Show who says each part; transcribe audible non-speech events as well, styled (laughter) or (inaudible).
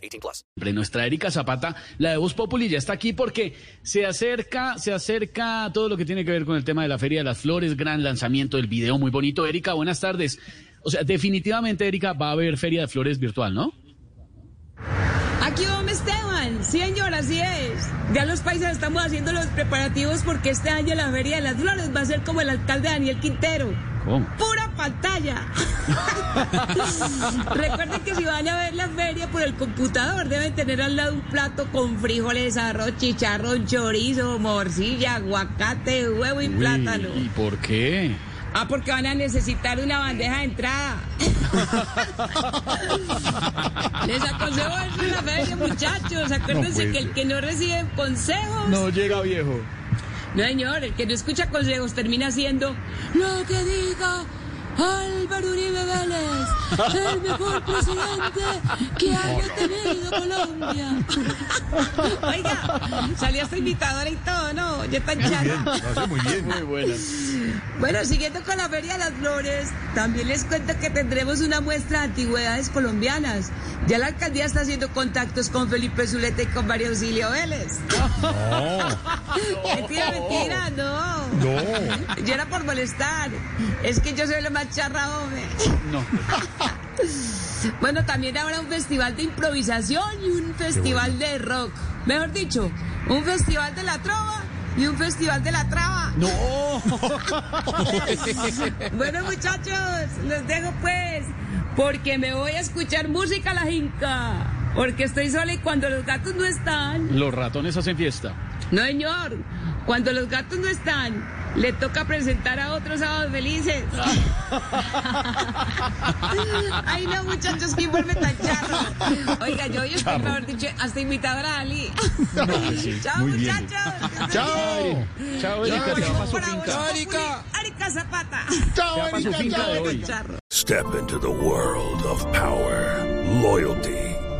Speaker 1: 18 plus.
Speaker 2: Nuestra Erika Zapata, la de Voz Populi, ya está aquí porque se acerca, se acerca todo lo que tiene que ver con el tema de la Feria de las Flores, gran lanzamiento del video muy bonito. Erika, buenas tardes. O sea, definitivamente, Erika, va a haber Feria de Flores virtual, ¿no?
Speaker 3: Aquí vamos Esteban, sí señor, así es. Ya los países estamos haciendo los preparativos porque este año la Feria de las Flores va a ser como el alcalde Daniel Quintero.
Speaker 2: ¿Cómo?
Speaker 3: Pura pantalla. (laughs) Recuerden que si van a ver la feria por el computador deben tener al lado un plato con frijoles, arroz, chicharrón, chorizo, morcilla, aguacate, huevo y
Speaker 2: Uy,
Speaker 3: plátano.
Speaker 2: ¿Y por qué?
Speaker 3: Ah, porque van a necesitar una bandeja de entrada. (laughs) Les aconsejo eso en la feria, muchachos. Acuérdense que el que no recibe consejos.
Speaker 2: llega viejo.
Speaker 3: No, señor, el que no escucha consejos termina siendo lo que diga Álvaro Uribe Vélez, el mejor presidente que haya tenido Colombia. (laughs) Oiga, salió hasta invitadora y todo, ¿no? Ya está charla.
Speaker 2: muy bien. Muy buena.
Speaker 3: Bueno, siguiendo con la Feria de las Flores, también les cuento que tendremos una muestra de antigüedades colombianas. Ya la alcaldía está haciendo contactos con Felipe Zuleta y con María Auxilio Vélez. (laughs) mentira, mentira, no.
Speaker 2: No. (laughs)
Speaker 3: Yo era por molestar. Es que yo soy lo más charra, hombre.
Speaker 2: No. (laughs)
Speaker 3: Bueno, también habrá un festival de improvisación y un festival de rock. Mejor dicho, un festival de la trova y un festival de la traba.
Speaker 2: No. (laughs)
Speaker 3: Bueno, muchachos, les dejo pues, porque me voy a escuchar música a la jinca. Porque estoy sola y cuando los gatos no están.
Speaker 2: Los ratones hacen fiesta.
Speaker 3: No, señor. Cuando los gatos no están, le toca presentar a otros sábados felices. (laughs) Ay, no, muchachos, ¿quién vuelve tan charro? Oiga, yo hoy estoy, mejor dicho, hasta imitadora a Ali. (laughs) Chao,
Speaker 2: Muy bien.
Speaker 3: muchachos.
Speaker 2: Chao. Chao, Erika.
Speaker 3: Vos, Erika. Erika Zapata.
Speaker 2: Finca de hoy.
Speaker 3: Charro.
Speaker 4: Step into the world of power, loyalty,